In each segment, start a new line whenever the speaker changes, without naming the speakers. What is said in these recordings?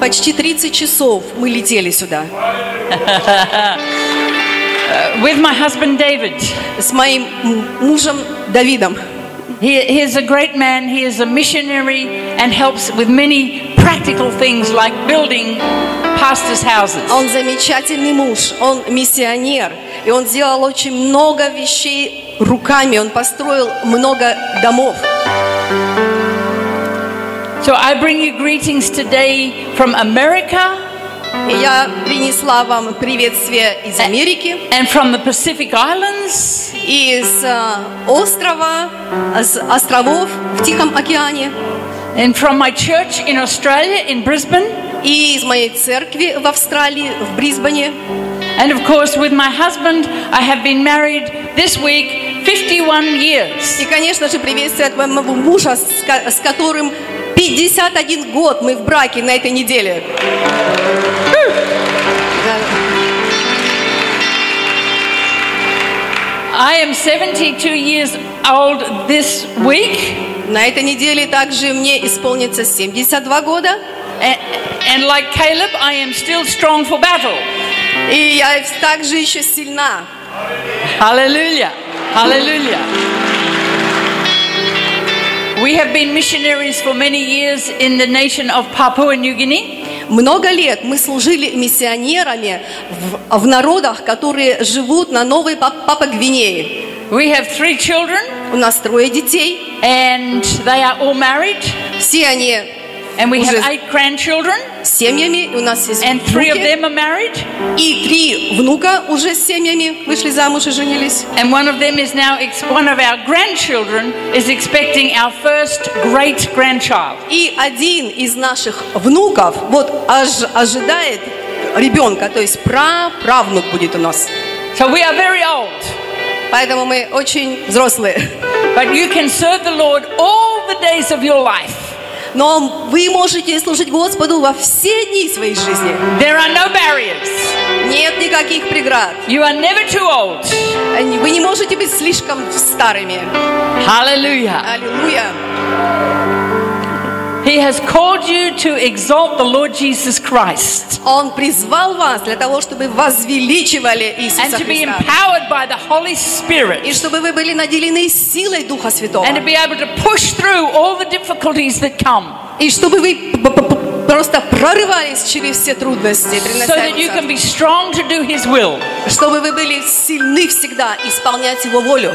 Почти 30 часов мы летели сюда
with my husband David.
с моим мужем Давидом.
He, he is a great man. He is a missionary and helps with many practical things like building pastors' houses.
Он замечательный муж, он миссионер, и он сделал очень много вещей руками, он построил много домов.
So I bring you greetings today from America
И я принесла вам приветствие из Америки,
and from the Pacific Islands
из э, острова, с островов в Тихом океане,
and from my church in Australia, in Brisbane.
и из моей церкви в Австралии, в Брисбене.
And of course, with my husband, I have been married this week 51 years.
И, конечно же, приветствие от моего мужа, с ко- с которым 51 год мы в браке на этой неделе.
I am 72 years old this week.
На этой неделе также мне исполнится 72 года.
And, and like Caleb, I am still strong for battle.
И я также еще сильна.
Hallelujah. Hallelujah. We have been missionaries for many years in the nation of Papua New Guinea.
Много лет мы служили миссионерами в, в народах, которые живут на Новой Пап- Папа-Гвинее.
We have three children,
У нас трое детей.
and they are all married.
Все они
And we
Уже-
have eight grandchildren,
с семьями. У нас есть
and three of
внуки.
them are married.
И три внука уже с семьями вышли замуж и женились.
And one of them is now, ex- one of our grandchildren is expecting our first great grandchild.
И один из наших внуков вот ож- ожидает ребенка, то есть праправнук будет у нас.
So we are very old,
Поэтому мы очень взрослые.
but you can serve the Lord all the days of your life.
Но вы можете служить Господу во все дни своей жизни.
There are no barriers.
Нет никаких преград.
You are never too old.
Вы не можете быть слишком старыми.
Hallelujah.
Аллилуйя.
He has called you to exalt the Lord Jesus Christ
Он призвал вас для того, чтобы возвеличивали
and
Иисуса
to be
Христа.
empowered by the Holy Spirit
И чтобы вы были наделены силой Духа Святого.
and to be able to push through all the difficulties that come
И чтобы вы п- п- п- просто прорывались через все трудности,
so that you can
приносящиеся.
be strong to do His will.
чтобы вы были сильны всегда исполнять Его волю.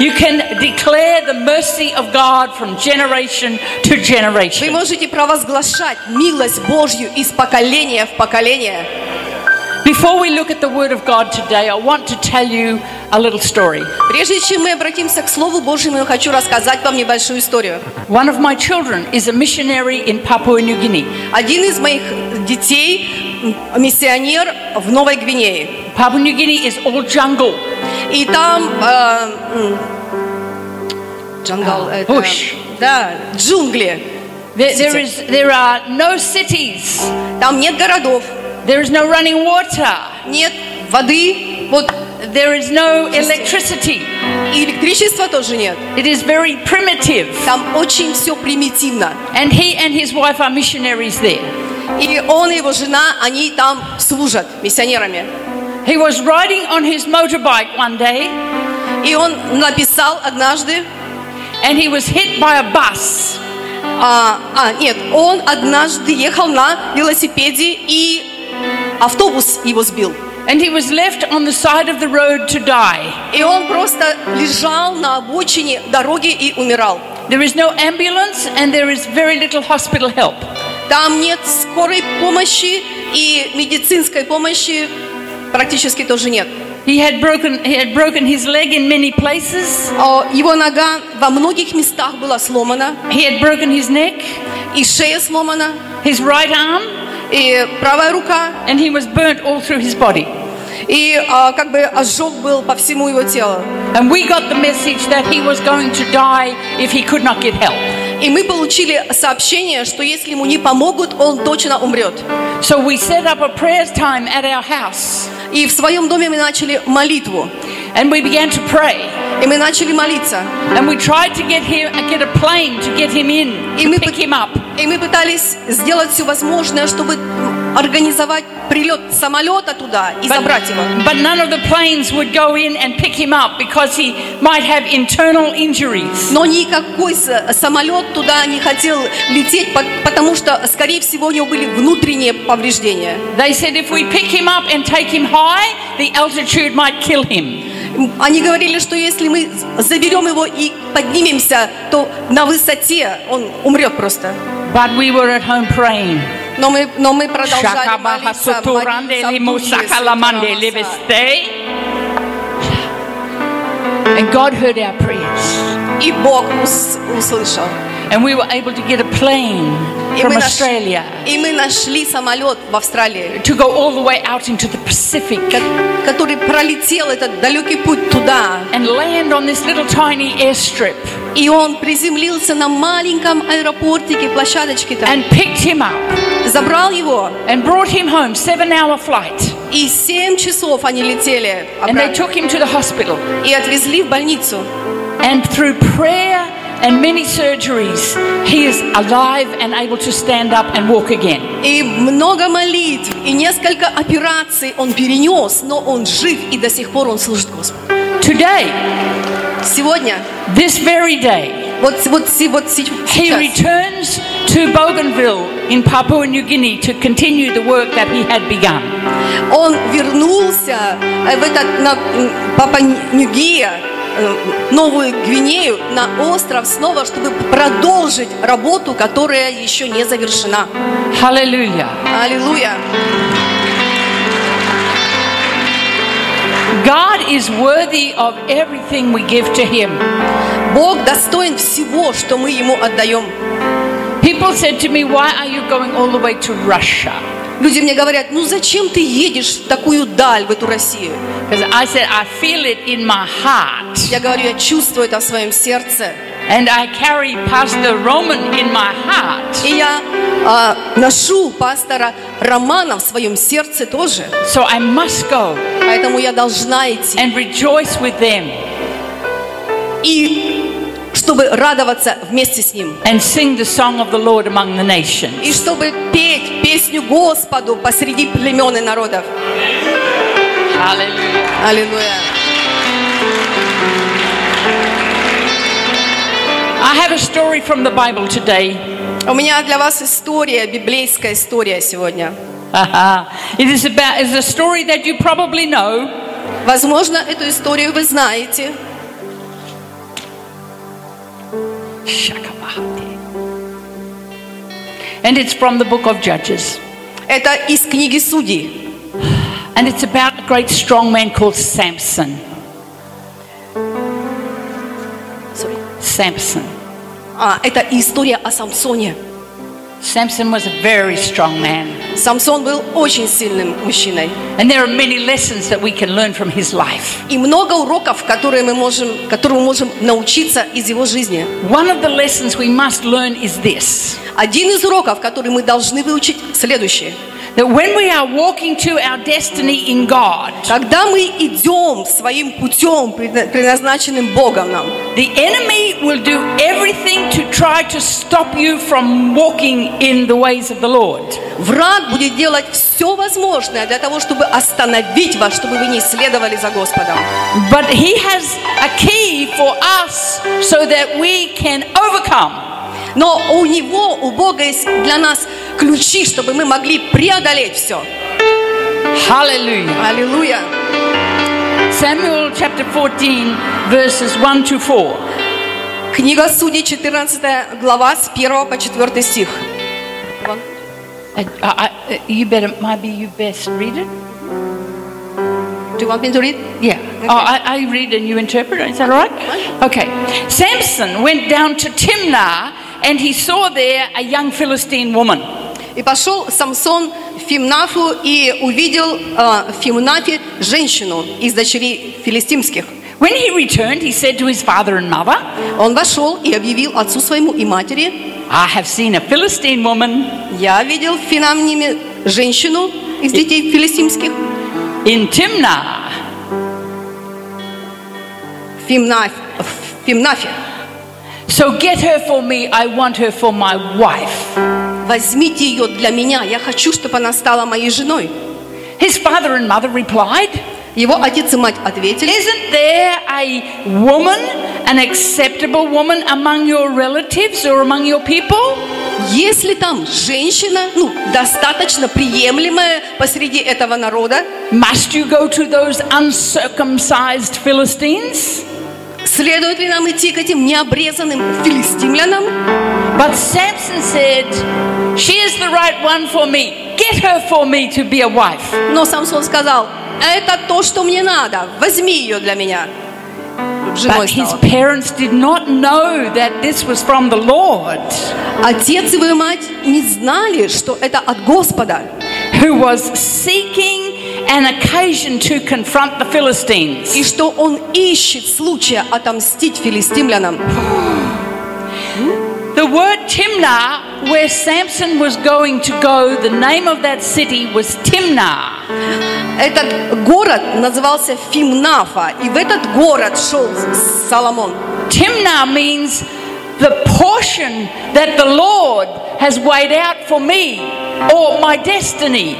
You can declare the mercy of God from generation to
Вы
generation.
можете провозглашать милость Божью из поколения в поколение.
Before we look at the Word of God today, I want to tell you a little story.
Прежде чем мы обратимся к Слову Божьему, я хочу рассказать вам небольшую историю.
One of my children is a missionary in Papua New Guinea.
Один из моих детей миссионер в Новой Гвинее.
Papua New Guinea is all jungle.
И там э, м, джангал, это-
Bush.
да, джунгли.
There, there, is, there are no cities.
Там нет городов,
There is no running water.
нет воды, вот
There is no electricity.
и электричества тоже нет.
It is very primitive.
Там очень все примитивно.
And he and his wife are missionaries there.
И он и его жена, они там служат миссионерами.
He was riding on his motorbike one day
И он написал однажды,
and he was hit by a bus.
а, а, нет, он однажды ехал на велосипеде и автобус его сбил.
And he was left on the side of the road to die.
И он просто лежал на обочине дороги и умирал.
There is no ambulance and there is very little hospital help.
Там нет скорой помощи и медицинской помощи практически тоже нет.
He had broken he had broken his leg in many places.
А Его нога во многих местах была сломана,
He had broken his neck,
и шея сломана,
his right arm,
и правая рука,
and he was burnt all through his body.
И а, как бы ожог был по всему его телу.
And we got the message that he was going to die if he could not get help.
И мы получили сообщение, что если ему не помогут, он точно умрет.
So we set up a prayer time at our house
И в своем доме мы начали молитву.
and we began to pray.
И мы начали молиться.
And we tried to get him, get a plane to get him in,
И
to
мы,
pick him up.
и мы пытались сделать все возможное, чтобы организовать прилет самолета туда и забрать его.
but none of the planes would go in and pick him up because he might have internal injuries.
Но никакой самолет туда не хотел лететь, по- потому что, скорее всего, у него были внутренние повреждения.
They said if we pick him up and take him high, the altitude might kill him.
Они говорили, что если мы заберем его и поднимемся, то на высоте он умрет просто.
But we were at home praying.
Но мы, но мы продолжали молиться,
Shakabahasoturande
молиться в духе
limusakalamande
Святого Отца.
liveste. And God heard our prayers.
И Бог ус- услышал.
And we were able to get a plane
И
from
мы, наш-
Australia
и мы нашли самолет в Австралии,
to go all the way out into the Pacific
ко- который пролетел этот далекий путь туда.
and land on this little tiny airstrip
И он приземлился на маленьком аэропортике, площадочке там.
and picked him up
Забрал его.
and brought him home. Seven hour flight.
И семь часов они летели
And they
обратно.
took him to the hospital.
И отвезли в больницу.
And through prayer and many surgeries, he is alive and able to stand up and walk again.
И много молитв, и несколько операций он перенес, но он жив, и до сих пор он служит Господу.
Today,
Сегодня,
this very day,
вот, вот, вот
he returns to Bougainville in Papua New Guinea to continue the work that he had begun.
он вернулся э, в этот, на Папа Ньюгия, э, Новую Гвинею, на остров снова, чтобы продолжить работу, которая еще не завершена.
Hallelujah.
Аллилуйя!
God is worthy of everything we give to him.
Бог достоин всего, что мы Ему отдаем.
People said to me, Why are you going all the way to Russia?
Люди мне говорят, ну зачем ты едешь в такую даль, в эту Россию?
I said, I feel it in my heart.
Я говорю, я чувствую это в своем сердце.
And I carry Pastor Roman in my heart.
И я а, ношу пастора Романа в своем сердце тоже.
So I must go
Поэтому я должна идти.
and rejoice with them
И чтобы радоваться вместе с ним.
and sing the song of the Lord among the nations.
И чтобы петь песню Господу посреди племен и народов. Аллилуйя.
I have a story from the Bible today.
У меня для вас история, библейская история сегодня.
it is about is a story that you probably know.
Возможно, эту историю вы знаете.
Shakabahati. And it's from the book of Judges.
Это из книги Судей.
And it's about a great strong man called Samson. Samson.
А, это история о Самсоне.
Samson was a very strong man.
Самсон был очень сильным мужчиной.
And there are many lessons that we can learn from his life.
И много уроков, которые мы можем, которые мы можем научиться из его жизни.
One of the lessons we must learn is this
Один из уроков, который мы должны выучить, следующий.
that when we are walking to our destiny in God,
Когда мы идем своим путем, предна- предназначенным Богом нам,
the enemy will do everything to try to stop you from walking in the ways of the Lord.
враг будет делать все возможное для того, чтобы остановить вас, чтобы вы не следовали за Господом.
But he has a key for us so that we can overcome.
Но у него, у Бога есть для нас ключи, чтобы мы могли преодолеть все.
Hallelujah.
Аллилуйя.
Samuel chapter 14, verses 1 to 4.
Книга Судей, 14 глава, с 1 по 4 стих.
Uh, I, I, you better, maybe you best read it.
Do you want me to read?
Yeah. Oh, I, I read and you interpret. Is that all right? Okay. Samson went down to Timnah and he saw there a young Philistine woman.
И пошел Самсон в Фимнафу и увидел э, в Фимнафе женщину из дочерей филистимских.
When he returned, he said to his father and mother,
Он вошел и объявил отцу своему и матери,
I have seen a Philistine woman
я видел в Финамниме женщину из детей филистимских
in Timnah.
в Фимнаф- Фимнафе.
So get her for me. I want her for my wife.
Возьмите ее для меня. Я хочу, чтобы она стала моей женой.
His father and mother replied,
Его отец и мать ответили.
Isn't there a woman, an acceptable woman among your relatives or among your people?
Если там женщина, ну, достаточно приемлемая посреди этого народа,
Must you go to those uncircumcised Philistines?
Следует ли нам идти к этим необрезанным филистимлянам?
But Samson said, She is the right one for me. Get her for me to be a wife.
Но Самсон сказал, это то, что мне надо, возьми ее для меня.
But his parents did not know that this was from the Lord,
Отец и его мать не знали, что это от Господа,
who was seeking an occasion to confront the Philistines.
и что он ищет случая отомстить филистимлянам.
The word Timnah, where Samson was going to go, the name of that city was Timnah.
Этот город назывался Фимнафа, и в этот город шел Соломон.
Timnah means the portion that the Lord has weighed out for me or my destiny.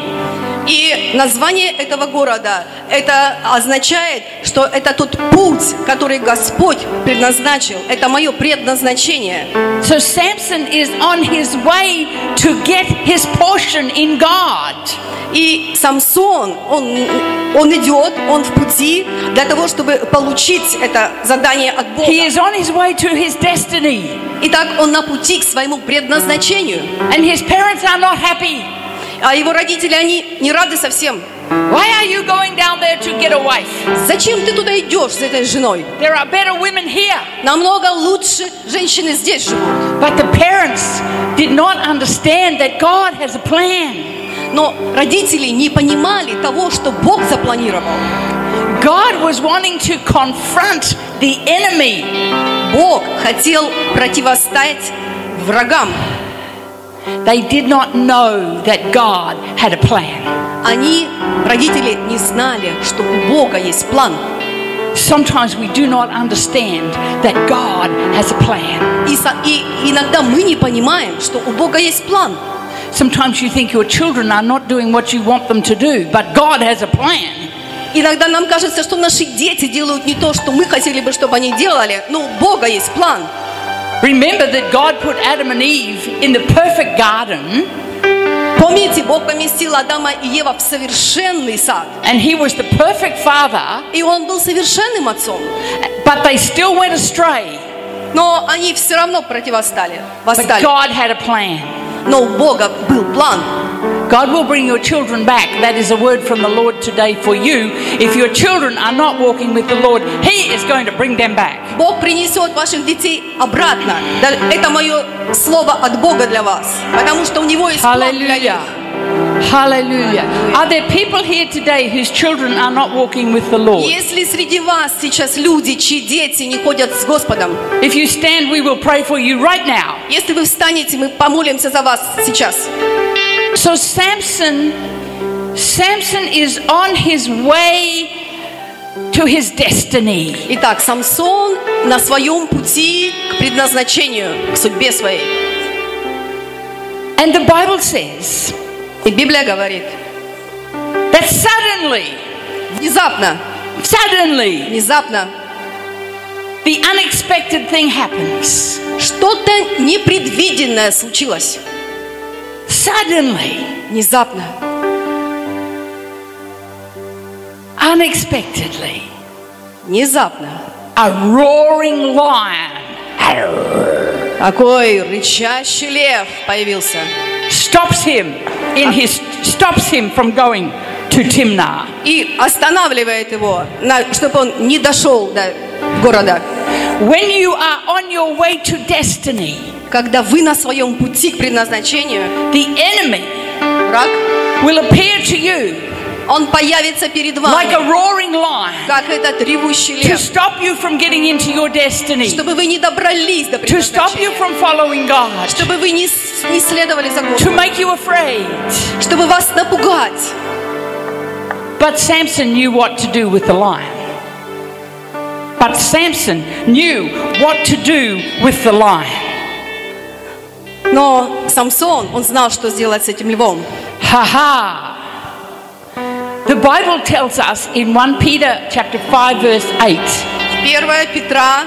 И название этого города, это означает, что это тот путь, который Господь предназначил. Это мое предназначение.
So Samson is on his way to get his portion in God.
И Самсон, он, он идет, он в пути для того, чтобы получить это задание от Бога.
He is on his way to his destiny.
Итак, он на пути к своему предназначению.
And his parents are not happy.
А его родители, они не рады совсем.
Why are you going down there to get a wife?
Зачем ты туда идешь с этой женой?
There are better women here.
Намного лучше женщины здесь живут.
But the parents did not understand that God has a plan.
Но родители не понимали того, что Бог запланировал.
God was wanting to confront the enemy.
Бог хотел противостоять врагам.
They did not know that God had a plan.
Они, родители, не знали, что у Бога есть план.
Sometimes we do not understand that God has a plan.
И, и иногда мы не понимаем, что у Бога есть план.
Sometimes you think your children are not doing what you want them to do, but God has a plan.
Иногда нам кажется, что наши дети делают не то, что мы хотели бы, чтобы они делали, но у Бога есть план.
Remember that God put Adam and Eve in the perfect garden,
Помните, Бог поместил Адама и Ева в совершенный сад.
and He was the perfect father,
И Он был совершенным отцом.
but they still went astray.
Но они все равно противостали,
But
восстали.
God had a plan.
Но у Бога был план.
God will bring your children back. That is a word from the Lord today for you. If your children are not walking with the Lord, He is going to bring them back.
Бог принесет ваших детей обратно. Да, Это мое слово от Бога для вас. Потому что у Него есть план для них.
Hallelujah. Hallelujah. Are there people here today whose children are not walking with the Lord?
Если среди вас сейчас люди, чьи дети не ходят с Господом,
If you stand, we will pray for you right now.
если вы встанете, мы помолимся за вас сейчас.
So Samson, Samson is on his way to his destiny.
Итак, Самсон на своем пути к предназначению, к судьбе своей.
And the Bible says
И Библия говорит,
that suddenly,
внезапно,
suddenly,
внезапно,
the unexpected thing happens.
что-то непредвиденное случилось.
Suddenly,
Внезапно,
unexpectedly,
внезапно.
a roaring lion
Такой рычащий лев появился.
stops him in his stops him from going to Timnah.
И останавливает его, чтобы он не дошел до города.
When you are on your way to destiny,
Когда вы на своем пути к предназначению,
the enemy
враг,
will appear to you
он появится перед
like a
вами,
roaring lion
как этот ревущий
to
лев,
stop you from getting into your destiny,
чтобы вы не добрались до
to stop you
предназначения,
from following God,
чтобы вы не, с- не следовали за
to
Господом,
make you afraid.
чтобы вас напугать.
But Samson knew what to do with the lion. But Samson knew what to do with the lion.
Но Самсон, он знал, что сделать с этим львом.
Ha ha! The Bible tells us in 1 Peter chapter 5 verse 8
1 Петра,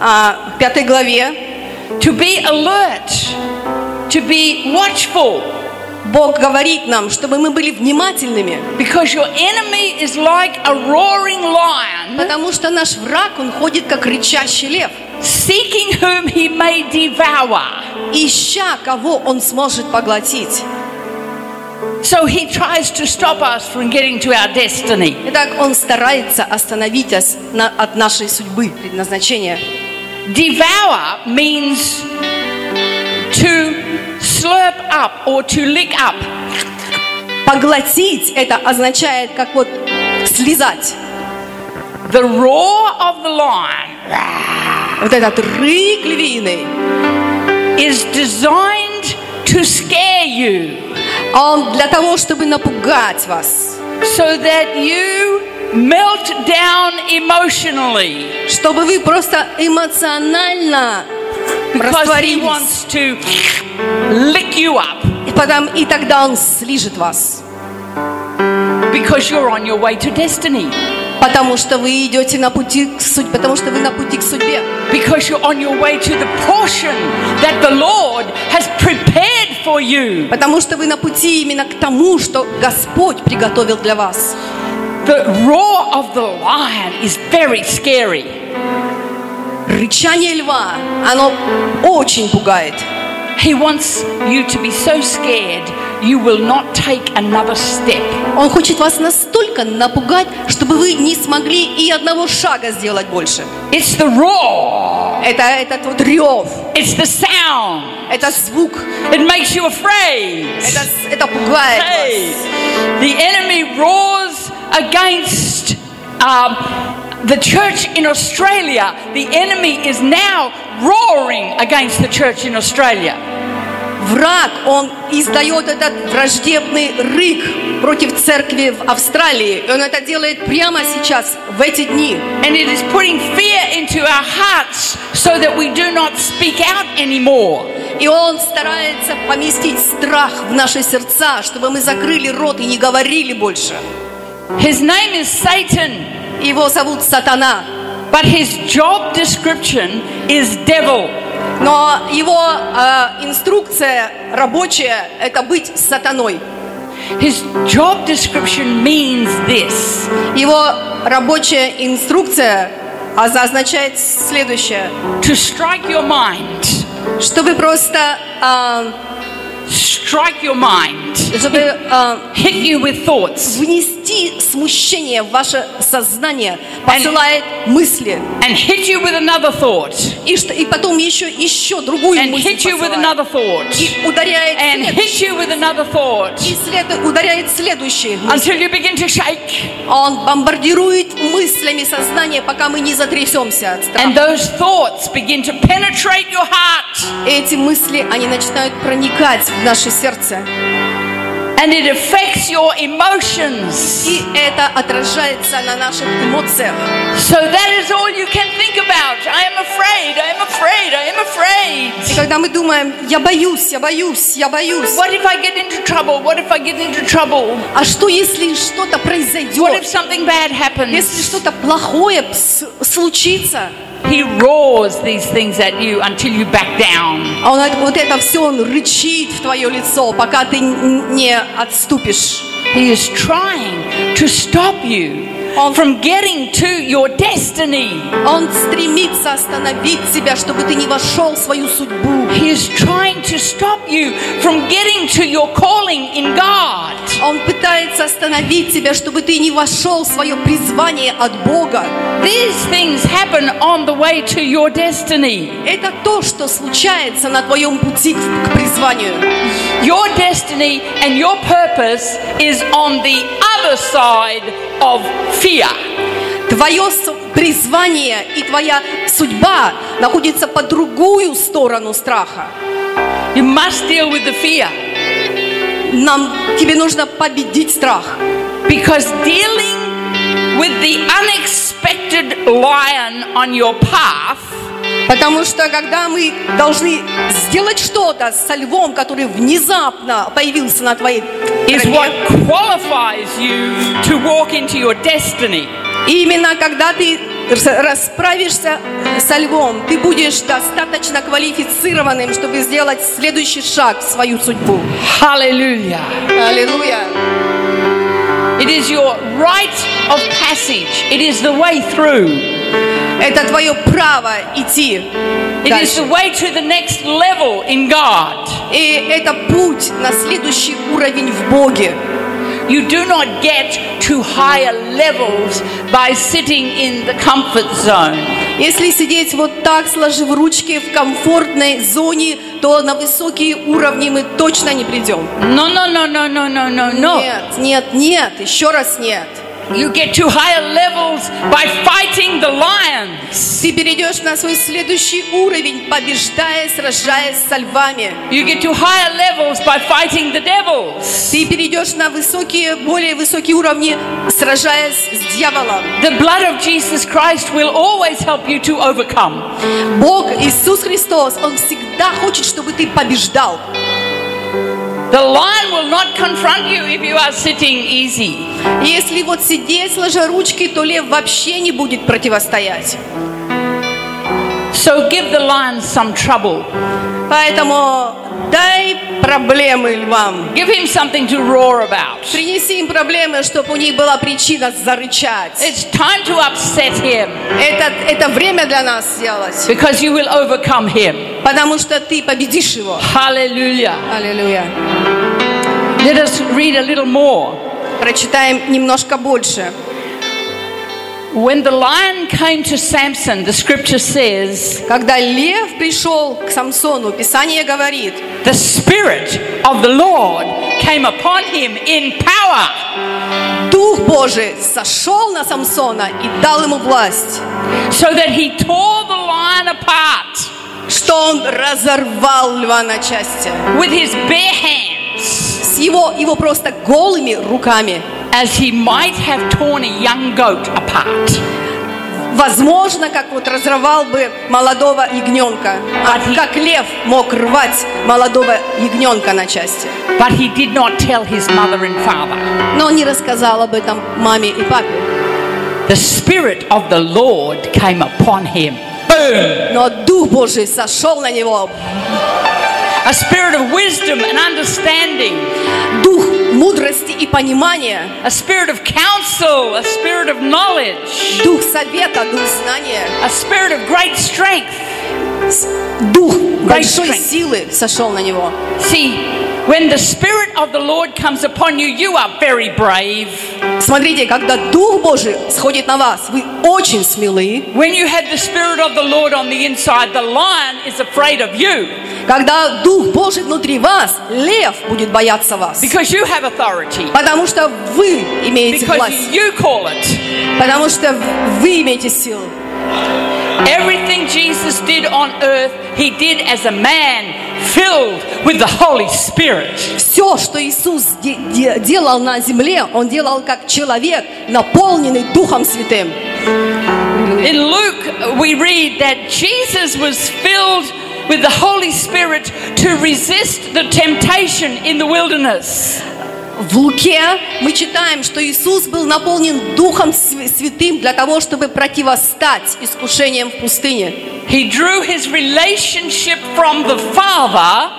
а, 5 главе,
to be alert, to be watchful,
Бог говорит нам, чтобы мы были внимательными,
because your enemy is like a roaring lion,
потому что наш враг, он ходит как рычащий лев,
seeking whom he may devour.
ища, кого он сможет поглотить.
So he tries to stop us from getting to our destiny.
Итак, он старается остановить нас на- от нашей судьбы, предназначения.
Devour means to slurp up or to lick up.
Поглотить это означает как вот слезать.
The roar of the lion
Вот этот рык львиный,
is designed to scare you
он для того, чтобы напугать вас,
so that you melt down emotionally
чтобы вы просто эмоционально растворились.
wants to lick you up
И, потом, и тогда он слижет вас.
because you're on your way to destiny.
Потому что вы идете на пути к судьбе, потому что вы на пути к судьбе.
Because you're on your way to the portion that the Lord has prepared for you.
Потому что вы на пути именно к тому, что Господь приготовил для вас.
The roar of the lion is very scary.
Рычание льва, оно очень пугает.
He wants you to be so scared you will not take another step.
Он хочет вас настолько напугать, чтобы вы не смогли и одного шага сделать больше.
It's the roar,
Это этот вот рев,
it's the sound.
это звук,
It makes you afraid.
это, это пугает
Hey,
вас.
the enemy roars against um, the church in Australia. The enemy is now roaring against the church in Australia.
Враг, он издает этот враждебный рык против церкви в Австралии. И он это делает прямо сейчас, в эти дни.
And it is putting fear into our hearts so that we do not speak out anymore.
И он старается поместить страх в наши сердца, чтобы мы закрыли рот и не говорили больше.
His name is Satan,
Его зовут Сатана.
but his job description is devil.
Но его э, инструкция рабочая – это быть сатаной.
His job description means this
Его рабочая инструкция а- означает следующее.
to strike your mind,
Чтобы просто, э,
strike your mind,
чтобы э,
hit you with thoughts,
внести смущение в ваше сознание, посылает мысли.
and hit you with another thought,
И, что, и потом еще, еще другую
and
мысль
hit you with another thought,
И ударяет,
and hit you with another thought
и след- ударяет следующий. мысль.
until you begin to shake.
Он бомбардирует мыслями сознание, пока мы не затрясемся от страха.
And those thoughts begin to penetrate your heart.
Эти мысли, они начинают проникать в наше сердце.
And it affects your emotions.
И это отражается на наших эмоциях.
So that is all you can think about. I am afraid, I am afraid, I am
И
afraid.
когда мы думаем, я боюсь, я боюсь, я боюсь.
What if I get into trouble? What if I get into trouble?
А что, если что-то
What if
произойдет?
something bad
Если
happens?
что-то плохое случится?
He roars these things at you until you back down.
А он это- вот это все, он рычит в твое лицо, пока ты н- не отступишь.
He is trying to stop you from getting to your destiny.
Он стремится остановить тебя, чтобы ты не вошел в свою судьбу.
He is trying to stop you from getting to your calling in God.
Он пытается остановить тебя, чтобы ты не вошел в свое призвание от Бога.
These things happen on the way to your destiny.
Это то, что случается на твоем пути к призванию.
Your destiny and your purpose is on the other side of fear.
Твое призвание и твоя судьба находится по другую сторону страха.
You must deal with the fear
Нам, тебе нужно победить страх.
because dealing with the unexpected lion on your path,
Потому что когда мы должны сделать что-то со львом, который внезапно появился на твоей тропе, именно когда ты расправишься со львом, ты будешь достаточно квалифицированным, чтобы сделать следующий шаг в свою судьбу.
Hallelujah.
Аллилуйя.
It is your rite of passage, it is the way through.
Это твое право идти
It is
дальше.
the way to the next level in God.
И это путь на следующий уровень в Боге.
You do not get to higher levels by sitting in the comfort zone.
Если сидеть вот так, сложив ручки в комфортной зоне, то на высокие уровни мы точно не придем.
No, no, no, no, no, no, no, no.
Нет, нет, нет, еще раз нет.
You get to higher levels by fighting the lions.
Ты перейдешь на свой следующий уровень, побеждая, сражаясь со львами.
You get to higher levels by fighting the devils.
Ты перейдешь на высокие, более высокие уровни, сражаясь с дьяволом.
The blood of Jesus Christ will always help you to overcome.
Бог, Иисус Христос, Он всегда хочет, чтобы ты побеждал.
The lion will not confront you if you are sitting easy.
Если вот сидеть сложа ручки, то лев вообще не будет противостоять.
So give the lion some trouble.
Поэтому дай проблемы львам.
Give him something to roar about.
Принеси им проблемы, чтобы у них была причина зарычать.
It's time to upset him
Это, это время для нас сделать,
because you will overcome him.
потому что ты победишь его.
Hallelujah.
Аллилуйя.
Let us read a little more.
Прочитаем немножко больше.
When the lion came to Samson, the scripture says,
Когда лев пришел к Самсону, Писание говорит,
the Spirit of the Lord came upon him in power,
Дух Божий сошел на Самсона и дал ему власть,
so that he tore the lion apart
что он разорвал льва на части.
with his bare hands,
С его, его просто голыми руками.
as he might have torn a young goat apart.
Возможно, как вот разрывал бы молодого ягненка. А как лев мог рвать молодого ягненка на части.
But he did not tell his mother and father.
Но он не рассказал об этом маме и папе.
The Spirit of the Lord came upon him. Boom!
Но Дух Божий сошел на него.
A spirit of wisdom and understanding,
Дух мудрости и понимания.
a spirit of counsel, a spirit of knowledge,
Дух совета, дух знания.
a spirit of great strength.
Дух большой
strength.
силы сошел на него.
See, when the Spirit of the Lord comes upon you, you are very brave.
Смотрите, когда Дух Божий сходит на вас, вы очень смелы.
When you have the Spirit of the Lord on the inside, the lion is afraid of you
Когда Дух Божий внутри вас, лев будет бояться вас.
because you have authority,
Потому что вы имеете
because
власть.
you call it.
Потому что вы имеете силу.
Everything Jesus did on earth, he did as a man filled with the Holy Spirit.
Все, что Иисус де- де- делал на земле, Он делал как человек, наполненный Духом Святым.
In Luke, we read that Jesus was filled with the Holy Spirit to resist the temptation in the wilderness.
В Луке мы читаем, что Иисус был наполнен Духом Св- Святым для того, чтобы противостать искушениям в пустыне.
He drew his relationship from the Father,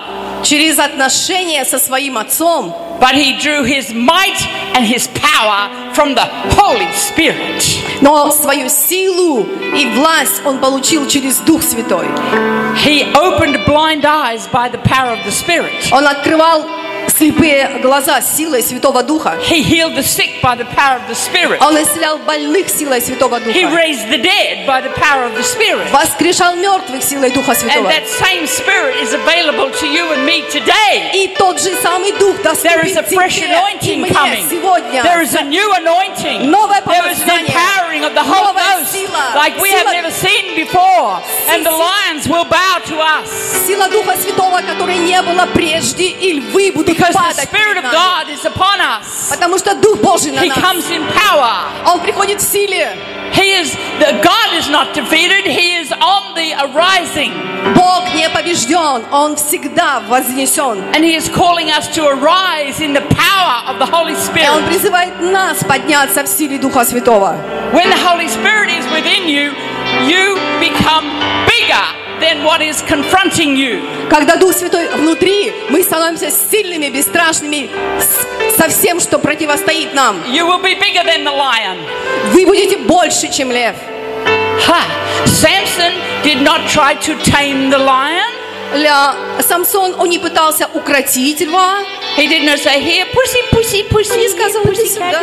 Через отношения со своим Отцом,
but he drew his might and his power from the Holy Spirit.
но свою силу и власть Он получил через Дух Святой.
He opened blind eyes by the power of the Spirit.
Он открывал слепые глаза силой Святого Духа.
He healed the sick by the power of the Spirit.
Он исцелял больных силой Святого
He
Духа.
raised the dead by the power of the Spirit.
Воскрешал мертвых силой Духа
And
Святого.
that same Spirit is available to you and me today.
И тот же самый Дух
There is
доступен
a fresh anointing coming.
сегодня.
There is a new anointing.
Новое
There is an empowering of the Holy Ghost like we have never seen before. And the lions will bow to us.
Сила Духа Святого, которой не было прежде, и львы будут
Because the
падать
Spirit
перед
of
нами.
God is upon us.
Потому Потому что Дух Божий на
He
нас.
comes in power.
Он приходит в силе.
He is the God is not defeated. He is on the arising,
Бог не побежден. Он всегда вознесен.
and He is calling us to arise in the power of the Holy
И Он
Spirit.
призывает нас подняться в силе Духа Святого.
When the Holy Spirit is within you, you become bigger than what is confronting you.
Когда Дух Святой внутри, мы становимся сильными, бесстрашными со всем, что противостоит нам.
You will be bigger than the lion.
Вы будете больше, чем лев.
Ha! Samson did not try to tame the lion.
Ля, Самсон, он не пытался укротить льва.
He did not say, here, pussy, pussy, pussy,
Не сказал, иди сюда.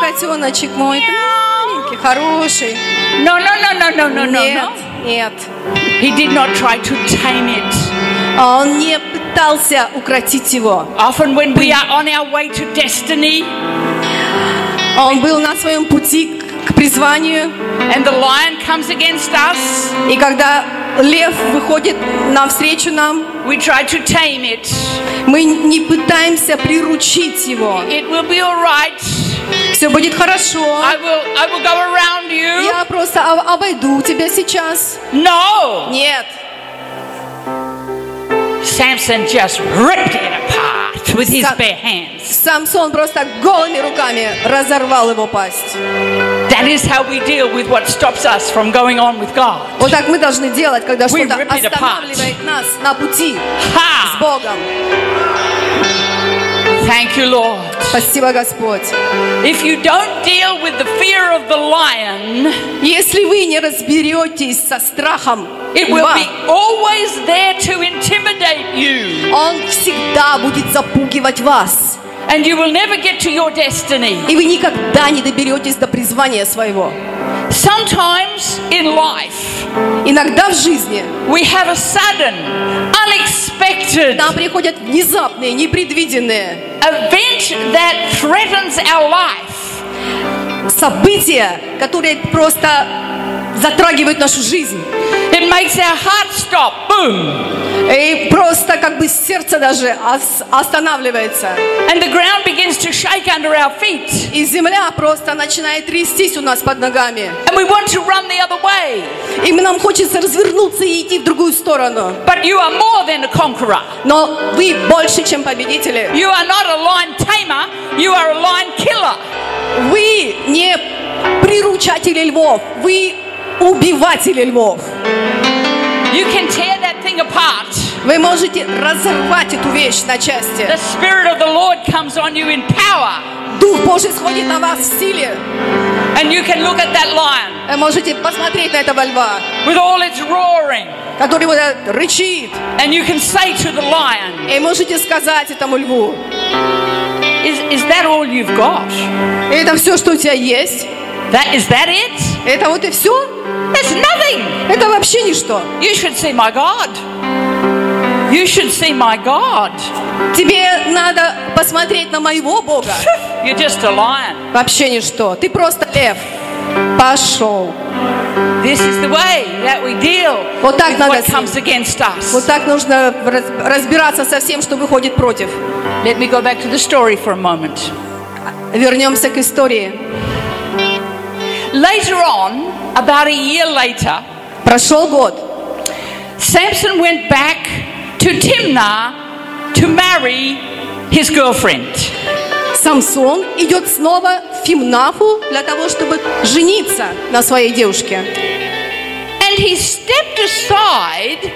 Котеночек мой, ты маленький, хороший.
No, no, no, no, no, no, no,
Нет,
no.
нет.
He did not try to tame it.
А Он не пытался укротить его.
Often when we are on our way to destiny
Он был на своем пути к- призванию.
and the lion comes against us,
И когда лев выходит навстречу нам,
we try to tame it.
мы не пытаемся приручить его.
It will be all right.
Все будет хорошо.
I will, I will go around you.
Я просто об- обойду тебя сейчас.
No!
Нет.
Samson just ripped it apart with his bare hands.
Самсон просто голыми руками разорвал его пасть.
That is how we deal with what stops us from going on with God.
Вот так мы должны делать, когда
We
что-то
rip it apart.
останавливает нас на пути с
Ha!
Богом.
Thank you, Lord.
Спасибо, Господь.
If you don't deal with the fear of the lion,
Если вы не разберетесь со страхом
it will
льва,
be always there to intimidate you,
он всегда будет запугивать вас.
and you will never get to your destiny.
И вы никогда не доберетесь до призвания своего.
Sometimes in life,
Иногда в жизни
we have a sudden, unexpected
нам приходят внезапные, непредвиденные
event that threatens our life.
события, которые просто затрагивают нашу жизнь.
It makes our heart stop. Boom.
И просто как бы сердце даже ос- останавливается.
And the ground begins to shake under our feet.
И земля просто начинает трястись у нас под ногами.
And we want to run the other way.
И нам хочется развернуться и идти в другую сторону.
But you are more than a conqueror.
Но вы больше, чем победители.
You are not a lion tamer, you are a lion killer.
Вы не приручатели львов, вы убиватели львов.
You can tear that apart.
Вы можете разорвать эту вещь на части.
The Spirit of the Lord comes on you in power,
Дух Божий сходит на вас в силе.
and you can look at that lion
можете посмотреть на этого льва,
with all its roaring,
который вот рычит.
and you can say to the lion,
И можете сказать этому льву,
Is, is that all you've got?
это все, что у тебя есть.
That is that it?
Это вот и все.
That's nothing.
Это вообще ничто.
You should see my God. You should see my God.
Тебе надо посмотреть на моего Бога.
You're just a lion.
Вообще ничто. Ты просто лев. Пошел.
This is the way that we deal
Вот так
with
надо
what comes against us.
Вот так нужно раз- разбираться со всем, что выходит против.
Let me go back to the story for a moment.
Вернемся к истории.
Later on, about a year later,
Прошел год.
Samson went back to Timnah to marry his girlfriend.
Самсон идет снова в Фимнафу для того, чтобы жениться на своей девушке.
And he stepped aside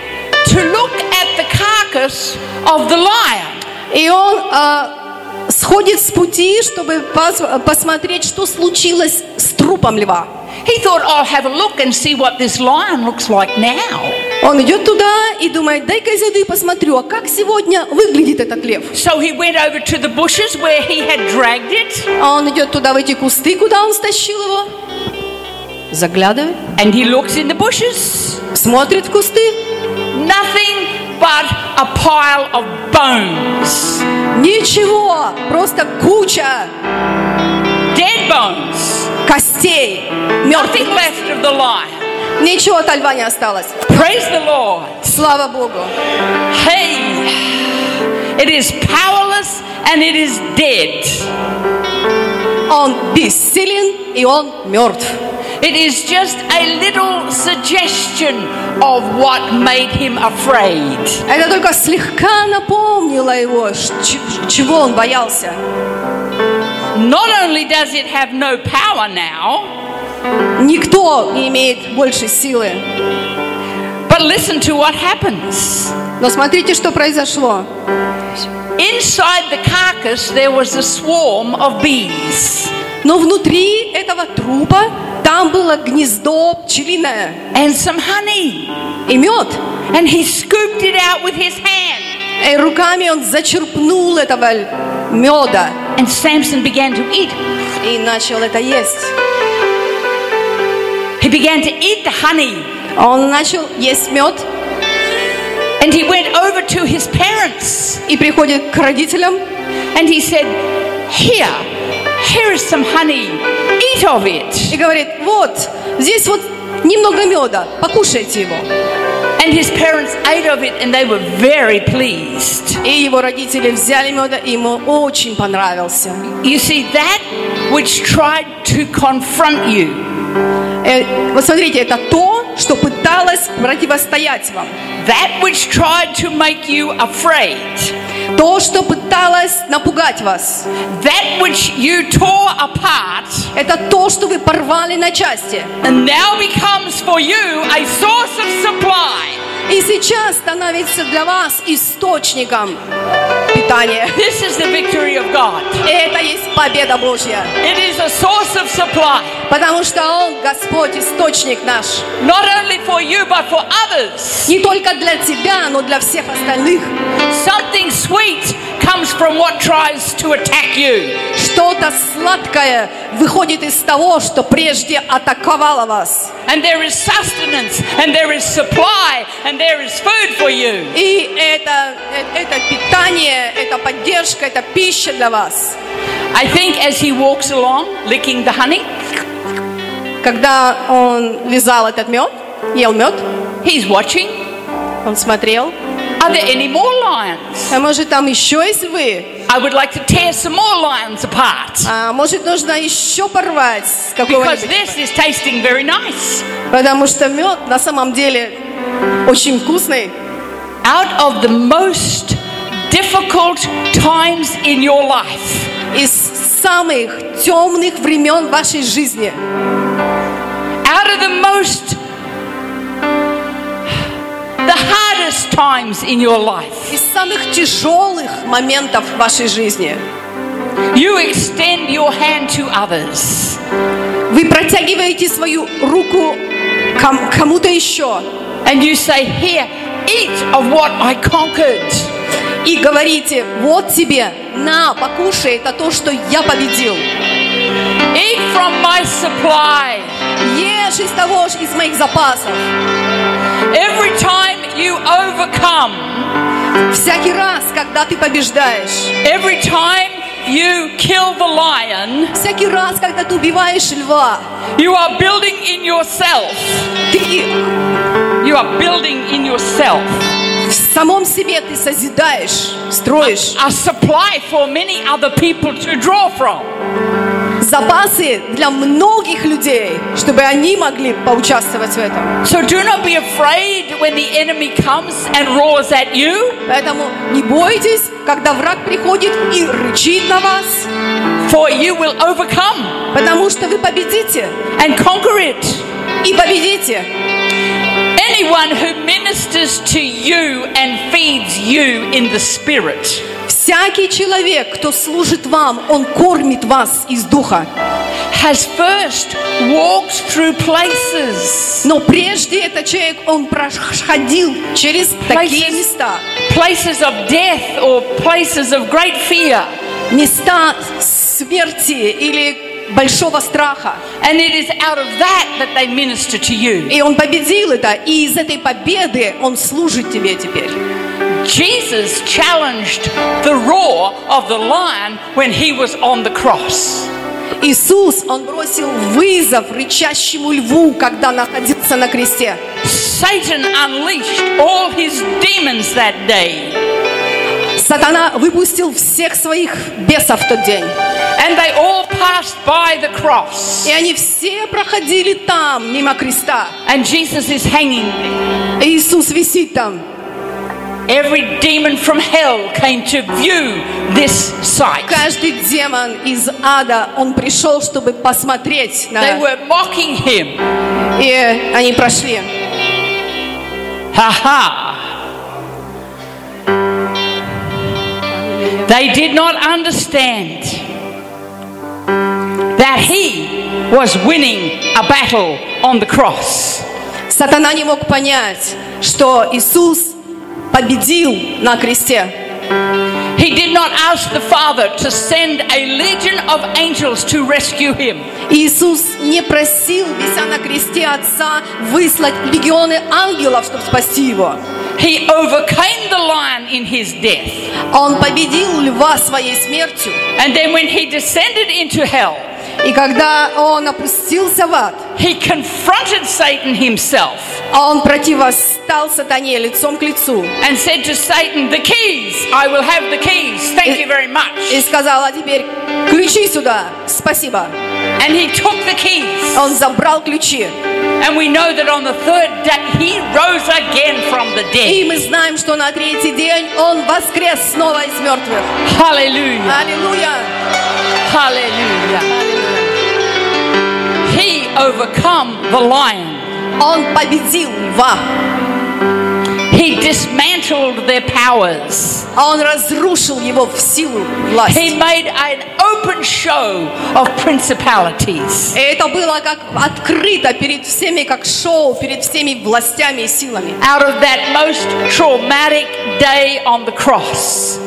to look at the carcass of the lion.
И он а, сходит с пути, чтобы пос- посмотреть, что случилось с трупом льва.
He thought, I'll have a look and see what this lion looks like now.
Он идет туда и думает, дай-ка я зайду и посмотрю, а как сегодня выглядит этот лев.
So he went over to the bushes where he had dragged it,
А он идет туда, в эти кусты, куда он стащил его. Заглядывает,
and he looks in the bushes.
смотрит в кусты.
Nothing but a pile of bones.
Ничего, просто куча
Dead bones.
костей, мертвых.
Nothing left of the lion.
Ничего от льва не осталось.
Praise the Lord.
Слава Богу.
Hey, it is powerless and it is dead.
Он бессилен и он мертв.
It is just a little suggestion of what made him afraid.
Это только слегка напомнило его, ш- ч- чего он боялся.
Not only does it have no power now,
Никто не имеет больше силы.
but listen to what happens.
Но смотрите, что произошло.
Inside the carcass, there was a swarm of bees
Но внутри этого трупа там было гнездо пчелиное
and some honey.
и мед.
And he scooped it out with his hand.
И руками он зачерпнул этого меда
And Samson began to eat.
и начал это есть.
He began to eat the honey.
Он начал есть мед
And he went over to his parents
и приходит к родителям
and he said, Here, here is some honey. Eat of it.
и говорит, вот, здесь вот немного меда, покушайте его.
And his parents ate of it and they were very pleased.
И его родители взяли меда, и ему очень понравился.
You see, that which tried to confront you,
Э, Вот смотрите, это то, что пыталось противостоять вам.
that which tried to make you afraid,
То, что пыталось напугать вас.
that which you tore apart,
Это то, что вы порвали на части.
and now becomes for you a source of supply.
И сейчас становится для вас источником питания.
This is the victory of God.
Это есть победа Божья.
It is a source of supply,
Потому что Он, Господь, источник наш.
not only for you, but for others.
Не только для тебя, но для всех остальных.
Something sweet comes from what tries to attack you.
Что-то сладкое выходит из того, что прежде атаковало вас.
And there is sustenance, and there is supply, and there is food for you.
И это, э- это питание, это поддержка, это пища для вас.
I think as he walks along, licking the honey,
Когда он вязал этот мед, ел мед,
he's watching.
он смотрел.
Are there any more lions?
А может там еще есть вы?
I would like to tear some more lions apart.
А может нужно еще порвать с
Because
какого-нибудь?
this is tasting very nice.
Потому что мед на самом деле очень вкусный.
Out of the most difficult times in your life,
Из самых темных времен вашей жизни.
out of the most the hardest times in your life,
Из самых тяжелых моментов вашей жизни.
you extend your hand to others.
Вы протягиваете свою руку ком- кому-то еще
And you say, Here, eat of what I conquered.
и говорите, вот тебе, на, покушай, это то, что я победил.
Eat from my supply.
Ешь из того, ж- из моих запасов.
Every time you overcome,
Всякий раз, когда ты побеждаешь,
every time you kill the lion,
всякий раз, когда ты убиваешь льва,
you are building in yourself.
ты
You are building in yourself
в самом себе ты созидаешь, строишь
a supply for many other people to draw from.
запасы для многих людей, чтобы они могли поучаствовать в этом.
So do not be afraid when the enemy comes and roars at you,
Поэтому не бойтесь, когда враг приходит и рычит на вас,
for you will overcome
потому что вы победите
and conquer it.
и победите.
Anyone who ministers to you and feeds you in the spirit
Всякий человек, кто служит вам, он кормит вас из духа.
has first walked through places,
Но прежде этот человек, он проходил через такие
Places.
места.
places of death or places of great fear.
Места смерти или большого страха.
And it is out of that that they minister to you.
И он победил это, и из этой победы он служит тебе теперь.
Jesus challenged the roar of the lion when he was on the cross.
Иисус, он бросил вызов рычащему льву, когда находился на кресте.
Satan unleashed all his demons that day.
Сатана выпустил всех своих бесов в тот день.
And they all passed by the cross.
И они все проходили там, мимо креста.
And Jesus is hanging
Иисус висит там.
Every demon from hell came to view this sight.
Каждый демон из ада, он пришел, чтобы посмотреть на...
They were mocking him.
И они прошли.
Ha ha. They did not understand that he was winning a battle on the cross.
Сатана не мог понять, что Иисус победил на кресте.
He did not ask the Father to send a legion of angels to rescue him.
Иисус не просил, вися на кресте Отца, выслать легионы ангелов, чтобы спасти его.
He overcame the lion in his death.
Он победил льва своей смертью.
And then when he descended into hell,
И когда он опустился в ад,
he confronted Satan himself
он противостал сатане лицом к лицу
and said to Satan, The keys, I will have the keys. Thank you very much.
и сказал, а теперь ключи сюда, спасибо.
And he took the keys.
Он забрал ключи.
And we know that on the third day he rose again from the
И
dead.
мы знаем, что на третий день он воскрес снова из мертвых.
Hallelujah.
Аллилуйя!
Hallelujah. He overcome the lion.
Он победил льва.
He dismantled their powers.
Он разрушил его в силу
He
власти.
made an open show of principalities.
И это было как открыто перед всеми, как шоу, перед всеми властями и силами.
Out of that most traumatic day on the cross.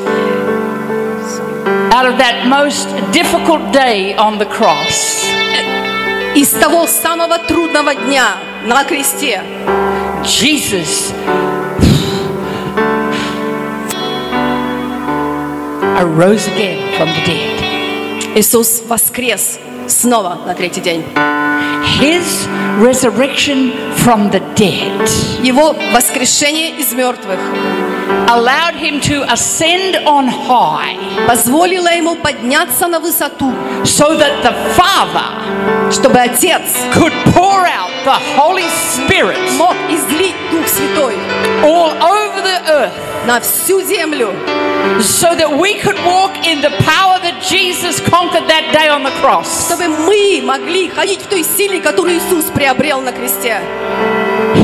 Out of that most difficult day on the cross.
Из того самого трудного дня на кресте
Jesus arose again from the dead.
Иисус воскрес снова на третий день.
His resurrection from the dead
Его воскрешение из мертвых
allowed him to ascend on high
позволило ему подняться на высоту,
so that the Father
чтобы Отец
could pour out the Holy Spirit
мог излить Дух Святой
all over the earth
на всю землю,
so that we could walk in the power that Jesus conquered that day on the cross.
чтобы мы могли ходить в той силе, которую Иисус приобрел на кресте.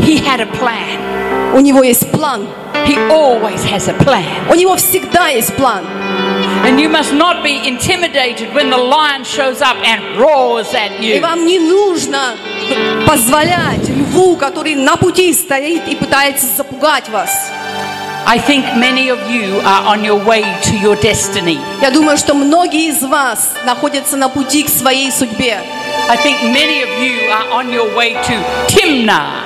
He had a plan.
У него есть план.
He always has a plan.
У него всегда есть план.
And you must not be intimidated when the lion shows up and roars at
И
you.
вам не нужно позволять льву, который на пути стоит и пытается запугать вас.
I think many of you are on your way to your destiny.
Я думаю, что многие из вас находятся на пути к своей судьбе.
I think many of you are on your way to Timnah.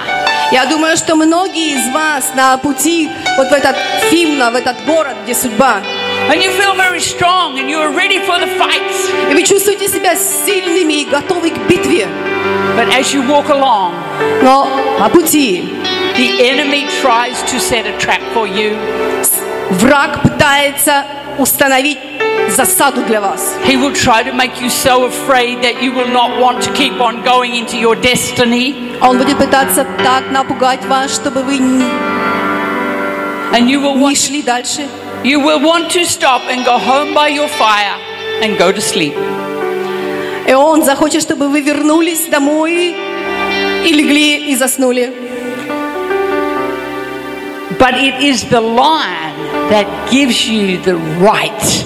Я думаю, что многие из вас на пути вот в этот Фимна, в этот город, где судьба.
And you feel very strong and you are ready for the fight.
И вы чувствуете себя сильными и готовы к битве.
But as you walk along,
Но по пути
the enemy tries to set a trap for you.
враг пытается установить засаду для вас.
He will try to make you so afraid that you will not want to keep on going into your destiny.
Он будет пытаться так напугать вас, чтобы вы не
And you will
не
want,
шли дальше.
you will want to stop and go home by your fire and go to sleep.
И он захочет, чтобы вы вернулись домой и легли и заснули.
But it is the lion that gives you the right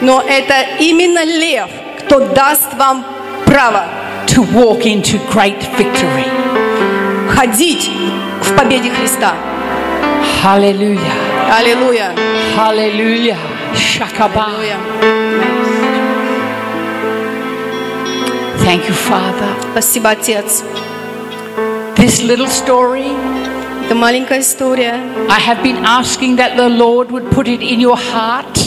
Но это именно лев, кто даст вам право
to walk into great victory.
ходить в победе Христа.
Hallelujah.
Аллилуйя.
Hallelujah. Shakaba.
Аллилуйя.
Thank you, Father.
Спасибо, Отец.
This little story,
Это маленькая история.
I have been asking that the Lord would put it in your heart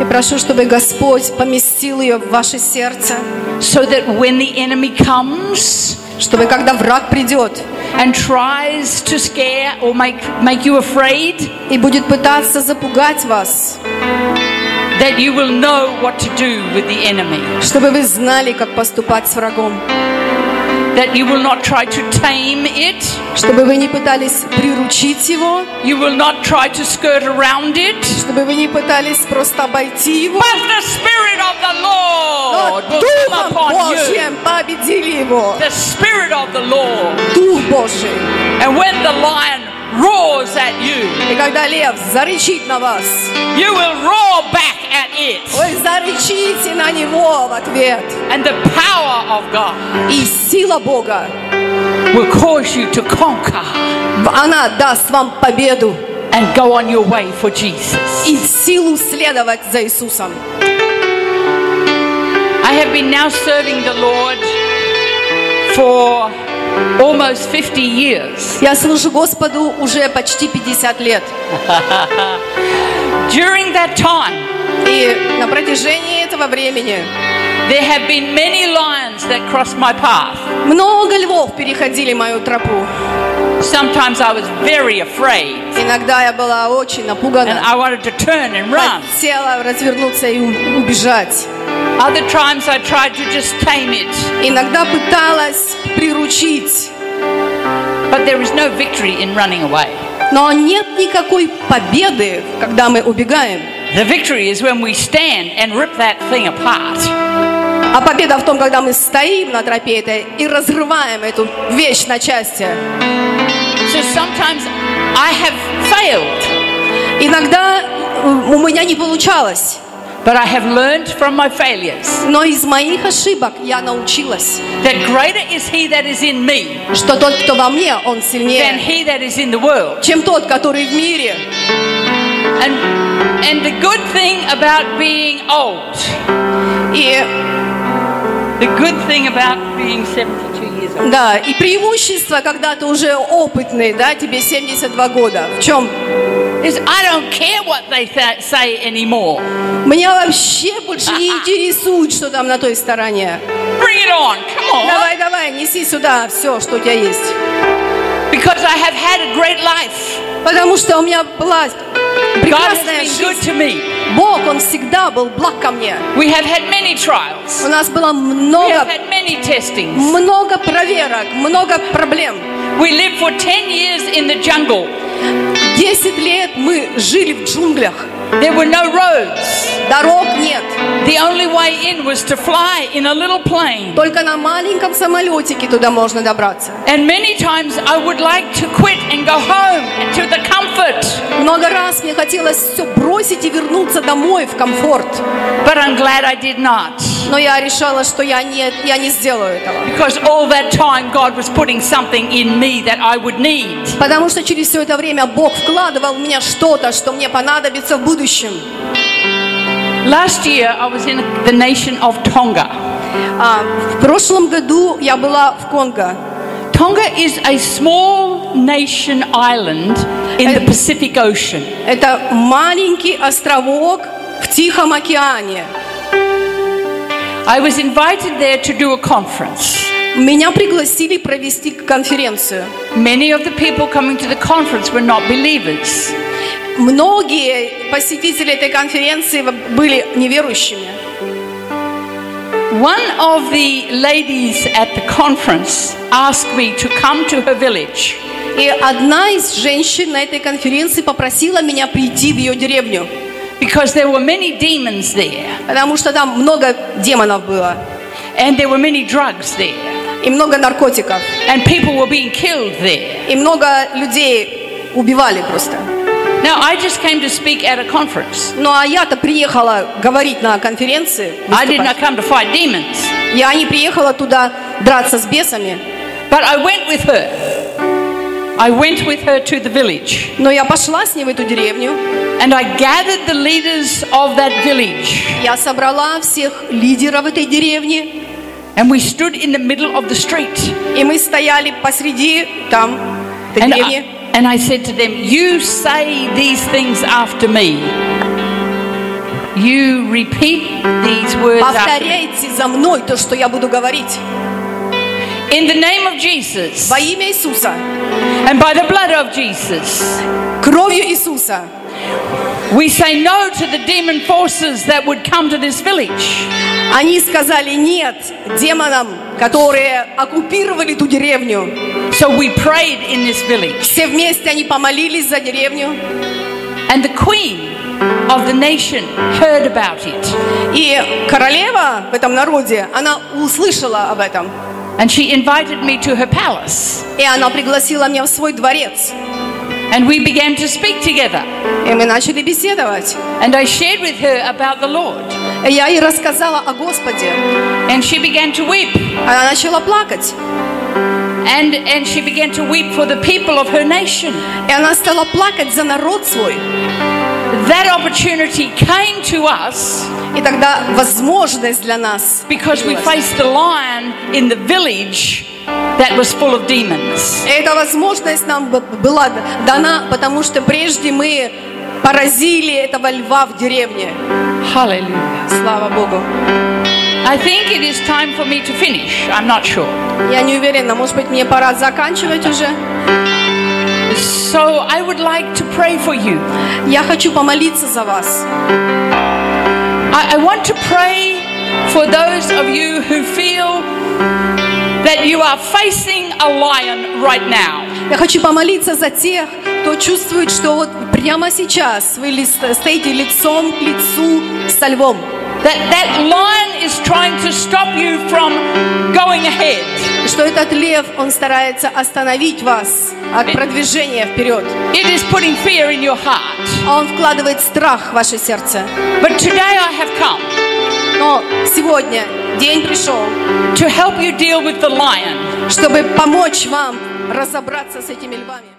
И прошу, чтобы Господь поместил ее в ваше сердце,
so that when the enemy comes,
чтобы когда враг придет,
and tries to scare or make, make you afraid,
и будет пытаться запугать вас,
that you will know what to do with the enemy.
чтобы вы знали, как поступать с врагом,
That you will not try to tame it,
чтобы вы не пытались приручить его,
you will not try to skirt around it.
чтобы вы не пытались просто обойти его,
But the Spirit of the
но
Lord will come
Духом
upon you.
Божьим победили его.
The Spirit of the Lord.
Дух Божий.
And when the lion roars at you,
И когда лев зарычит на вас,
you will roar back at it.
вы зарычите на него в ответ.
And the power of God
И сила Бога,
will cause you to conquer
она даст вам победу
and go on your way for Jesus.
и силу следовать за Иисусом.
I have been now serving the Lord for almost 50 years.
Я служу Господу уже почти 50 лет.
During that time,
И на протяжении этого времени
there have been many lions that crossed my path.
много львов переходили мою тропу.
Sometimes I was very afraid
Иногда я была очень
and
напугана.
I wanted to turn and run.
Хотела развернуться и убежать.
Other times I tried to just tame it,
Иногда пыталась приручить.
but there is no victory in running away.
Но нет никакой победы, когда мы убегаем.
The victory is when we stand and rip that thing apart.
А победа в том, когда мы стоим на тропе этой и разрываем эту вещь на части.
So sometimes I have failed,
Иногда у меня не получалось.
But I have learned from my failures
Но из моих ошибок я научилась,
that greater is He that is in me
что тот, кто во мне, он
than
сильнее,
He that is in the world.
чем тот, который в мире.
And, and the good thing about being old,
И
the good thing about being 72 years old,
да, и преимущество, когда ты уже опытный, да, тебе 72 года. В чем?
is I don't care what they th- say anymore.
Меня вообще больше не интересует, что там на той стороне.
Bring it on, come on.
Давай, давай, неси сюда все, что у тебя есть.
Because I have had a great life.
Потому что у меня была
God has
прекрасная
been good
жизнь.
to me.
Бог, Он всегда был благ ко мне.
We have had many trials.
У нас было
We have
много,
had many testings.
много проверок, много проблем.
We lived for 10 years in the jungle.
Десять лет мы жили в джунглях.
There were no roads.
Дорог нет.
The only way in was to fly in a little plane.
Только на маленьком самолетике туда можно добраться.
And many times I would like to quit and go home to the comfort.
Много раз мне хотелось все бросить и вернуться домой в комфорт.
But I'm glad I did not.
Но я решала, что я не, я не сделаю этого.
Because all that time God was putting something in me that I would need.
Потому что через все это время Бог вкладывал в меня что-то, что мне понадобится в будущем.
Last year I was in the nation of Tonga.
А, в прошлом году я была в Конго.
Tonga is a small nation island in the
Uh,
Pacific Ocean.
Это маленький островок в Тихом океане.
I was invited there to do a conference.
Меня пригласили провести конференцию.
Many of the people coming to the conference were not believers.
Многие посетители этой конференции были неверующими.
One of the ladies at the conference asked me to come to her village.
И одна из женщин на этой конференции попросила меня прийти в ее деревню,
because there were many demons there
потому что там много демонов было
and there were many drugs there
и много наркотиков,
and people were being killed there.
и много людей убивали просто.
Now, I just came to speak at a conference.
Ну а я-то приехала говорить на конференции.
I did not
выступать.
come to fight demons,
Я не приехала туда драться с бесами,
but I went with her. I went with her to the village
но я пошла с ней в эту деревню.
and I gathered the leaders of that village
Я собрала всех лидеров этой деревни,
and we stood in the middle of the street.
и мы стояли посреди там этой
And
деревни.
I, and I said to them, You say these things after me. You repeat these words after me.
Повторяйте за мной то, что я буду говорить.
In the name of Jesus
во имя Иисуса,
and by the blood of Jesus,
кровью Иисуса,
we say no to the demon forces that would come to this village.
они сказали нет демонам, которые оккупировали ту деревню.
So we prayed in this village.
Все вместе они помолились за деревню.
And the queen of the nation heard about it.
И королева в этом народе, она услышала об этом.
And she invited me to her palace.
И она пригласила меня в свой дворец.
And we began to speak together.
И мы начали беседовать.
And I shared with her about the Lord.
И я ей рассказала о Господе.
And she began to weep.
Она начала плакать.
And, and she began to weep for the people of her nation.
И она стала плакать за народ свой.
That opportunity came to us
И тогда возможность для нас
because we faced the lion in the village that was full of demons.
Эта возможность нам была дана, потому что прежде мы поразили этого льва в деревне.
Hallelujah.
Слава Богу.
I think it is time for me to finish. I'm not sure.
Я не уверена, может быть, мне пора заканчивать уже.
So I would like to pray for you.
Я хочу помолиться за вас.
I, I want to pray for those of you who feel that you are facing a lion right now.
Я хочу помолиться за тех, кто чувствует, что вот прямо сейчас вы ли- стоите лицом к лицу со львом.
That that lion is trying to stop you from going ahead.
Что этот лев, он старается остановить вас от продвижения вперед.
It is putting fear in your heart.
А Он вкладывает страх в ваше сердце.
But today I have come
Но сегодня день пришел,
to help you deal with the lion.
чтобы помочь вам разобраться с этими львами.